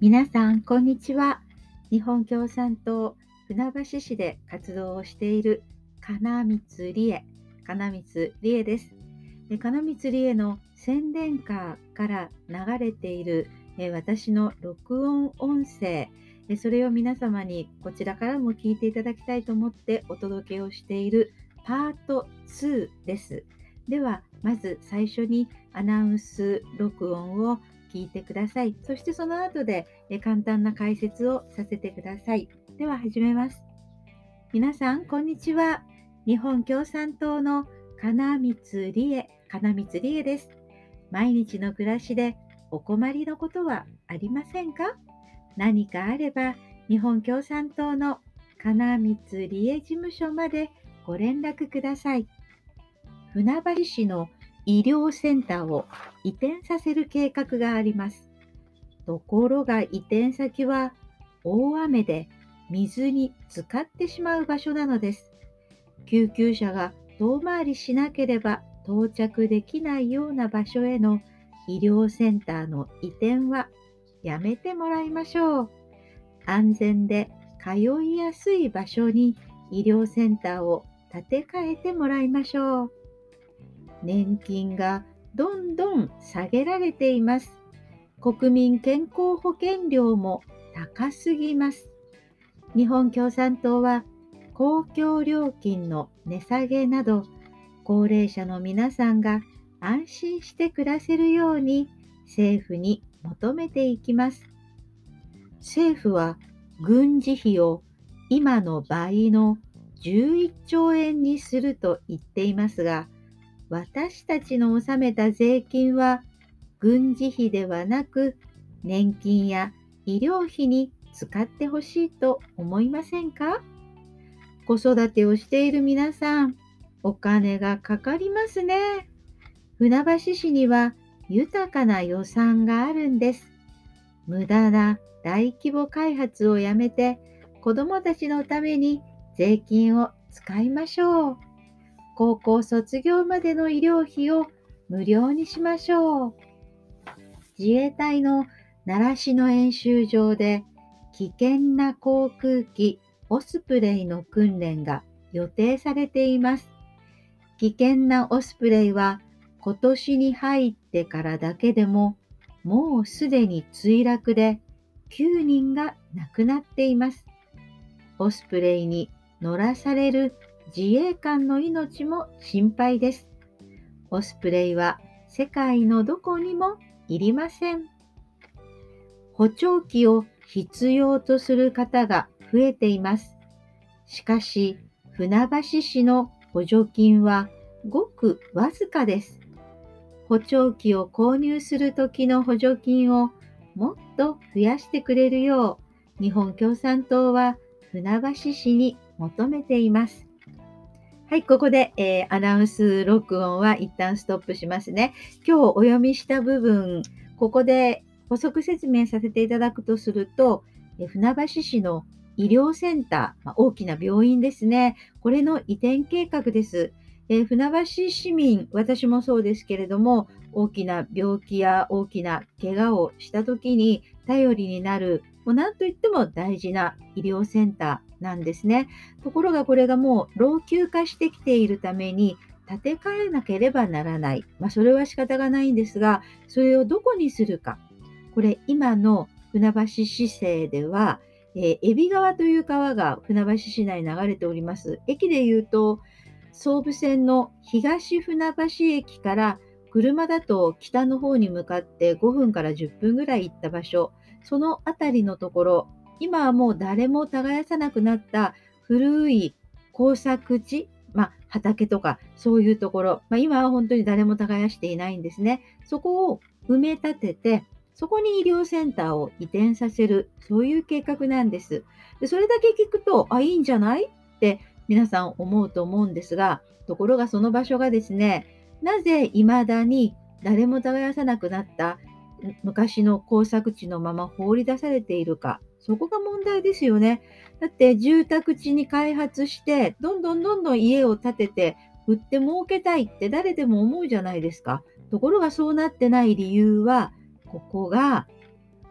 皆さん、こんにちは。日本共産党船橋市で活動をしている金光理恵、金光理恵です。金光理恵の宣伝カーから流れている私の録音音声、それを皆様にこちらからも聞いていただきたいと思ってお届けをしているパート2です。では、まず最初にアナウンス録音を聞いてください。そしてその後で簡単な解説をさせてください。では始めます。皆さん、こんにちは。日本共産党の金光理恵、金光理恵です。毎日の暮らしでお困りのことはありませんか？何かあれば、日本共産党の金光理恵事務所までご連絡ください。船橋市の医療センターを移転させる計画があります。ところが移転先は大雨で水に浸かってしまう場所なのです。救急車が遠回りしなければ到着できないような場所への医療センターの移転はやめてもらいましょう。安全で通いやすい場所に医療センターを建て替えてもらいましょう。年金がどんどん下げられています。国民健康保険料も高すぎます。日本共産党は公共料金の値下げなど高齢者の皆さんが安心して暮らせるように政府に求めていきます。政府は軍事費を今の倍の11兆円にすると言っていますが、私たちの納めた税金は軍事費ではなく年金や医療費に使ってほしいと思いませんか？子育てをしている皆さん、お金がかかりますね。船橋市には豊かな予算があるんです。無駄な大規模開発をやめて子どもたちのために税金を使いましょう。高校卒業までの医療費を無料にしましょう。自衛隊の習志野演習場で危険な航空機オスプレイの訓練が予定されています。危険なオスプレイは今年に入ってからだけでももうすでに墜落で9人が亡くなっています。オスプレイに乗らされる自衛官の命も心配です。オスプレイは世界のどこにもいりません。補聴器を必要とする方が増えています。しかし、船橋市の補助金はごくわずかです。補聴器を購入するときの補助金をもっと増やしてくれるよう、日本共産党は船橋市に求めています。はい、ここで、えー、アナウンス録音は一旦ストップしますね。今日お読みした部分、ここで補足説明させていただくとすると、え船橋市の医療センター、まあ、大きな病院ですね。これの移転計画です。え船橋市民、私もそうですけれども、大きな病気や大きな怪我をした時に頼りになる、もう何といっても大事な医療センターなんですね。ところがこれがもう老朽化してきているために建て替えなければならない。まあ、それは仕方がないんですが、それをどこにするか。これ今の船橋市政では、えー、海老川という川が船橋市内に流れております。駅で言うと、総武線の東船橋駅から車だと北の方に向かって5分から10分ぐらい行った場所、その辺りのところ、今はもう誰も耕さなくなった古い工作地、まあ、畑とかそういうところ、まあ、今は本当に誰も耕していないんですね。そこを埋め立てて、そこに医療センターを移転させる、そういう計画なんです。でそれだけ聞くと、あ、いいんじゃないって皆さん思うと思うんですが、ところがその場所がですね、なぜ未だに誰も耕さなくなった昔の工作地のまま放り出されているか、そこが問題ですよね。だって住宅地に開発して、どんどんどんどん家を建てて、売って儲けたいって誰でも思うじゃないですか。ところがそうなってない理由は、ここが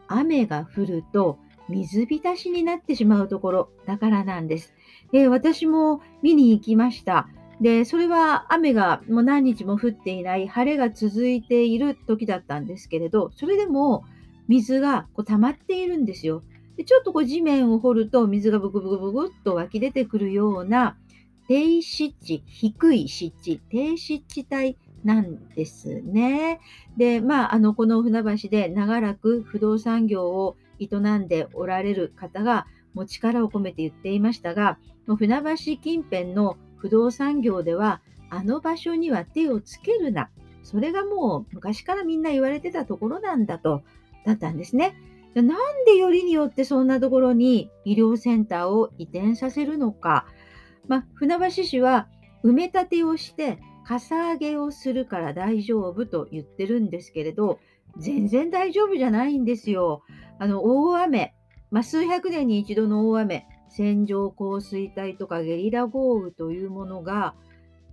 雨が降ると水浸しになってしまうところだからなんです。で私も見に行きました。で、それは雨がもう何日も降っていない晴れが続いている時だったんですけれど、それでも水がこう溜まっているんですよ。でちょっとこう地面を掘ると水がブクブクブクっと湧き出てくるような低湿地、低い湿地、低湿地帯なんですね。で、まあ、あの、この船橋で長らく不動産業を営んでおられる方が、もう力を込めて言っていましたが、船橋近辺の不動産業では、あの場所には手をつけるな。それがもう昔からみんな言われてたところなんだと、だったんですね。なんでよりによってそんなところに医療センターを移転させるのか。まあ、船橋市は埋め立てをしてかさ上げをするから大丈夫と言ってるんですけれど、全然大丈夫じゃないんですよ。あの大雨、まあ、数百年に一度の大雨、線状降水帯とかゲリラ豪雨というものが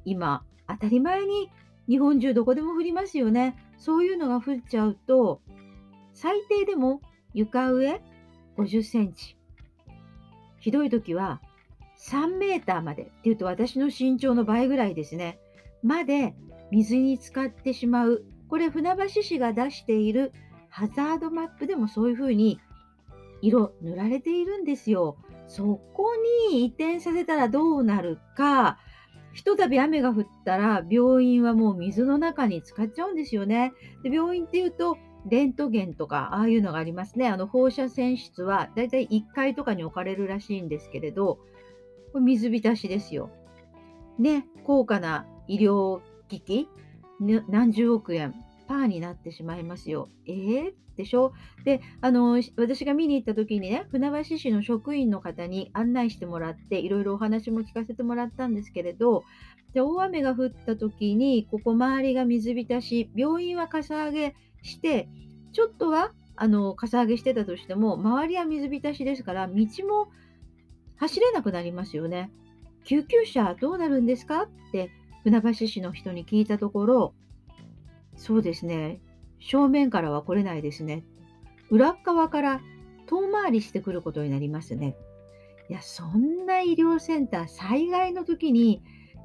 今当たり前に日本中どこでも降りますよね。そういうのが降っちゃうと最低でも床上50センチ。ひどい時は3メーターまでっていうと私の身長の倍ぐらいですね。まで水に浸かってしまう。これ船橋市が出しているハザードマップでもそういうふうに色塗られているんですよ。そこに移転させたらどうなるか、ひとたび雨が降ったら病院はもう水の中に浸かっちゃうんですよね。で病院っていうとレントゲンとかああいうのがありますね。あの放射線室はだいたい1階とかに置かれるらしいんですけれど、これ水浸しですよ。ね、高価な医療機器、何十億円パーになってしまいますよ。えー、でしょ？であの私が見に行った時にね船橋市の職員の方に案内してもらっていろいろお話も聞かせてもらったんですけれどで大雨が降った時にここ周りが水浸し病院はかさ上げしてちょっとはあのかさ上げしてたとしても周りは水浸しですから道も走れなくなりますよね。救急車どうなるんですか？って船橋市の人に聞いたところそうですね。正面からは来れないですね。裏側から遠回りしてくることになりますね。いや、そんな医療センター、災害の時に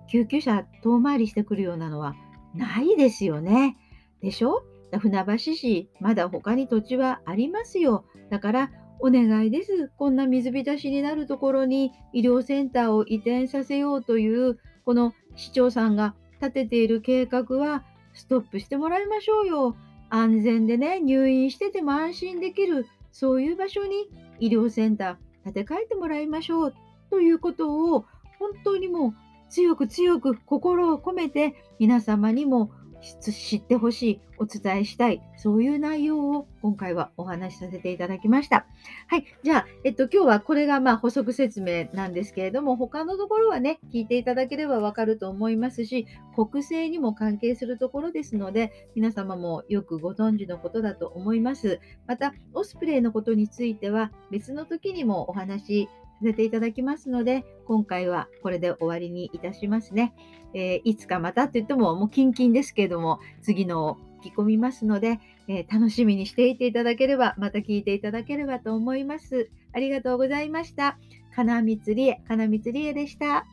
救急車遠回りしてくるようなのはないですよね。でしょ？船橋市、まだ他に土地はありますよ。だから、お願いです。こんな水浸しになるところに医療センターを移転させようという、この市長さんが立てている計画はストップしてもらいましょうよ。安全でね、入院してても安心できる、そういう場所に医療センター建て替えてもらいましょうということを本当にもう強く強く心を込めて皆様にも知ってほしい、お伝えしたい、そういう内容を今回はお話しさせていただきました。はい。じゃあ、えっと、今日はこれがまあ補足説明なんですけれども、他のところはね、聞いていただければわかると思いますし、国政にも関係するところですので、皆様もよくご存知のことだと思います。また、オスプレイのことについては、別の時にもお話しさせていただきますので、今回はこれで終わりにいたしますね。えー、いつかまたと言っても、もうキンキンですけれども、次のを聞き込みますので、えー、楽しみにしていていただければ、また聞いていただければと思います。ありがとうございました。金光理恵、金光理恵でした。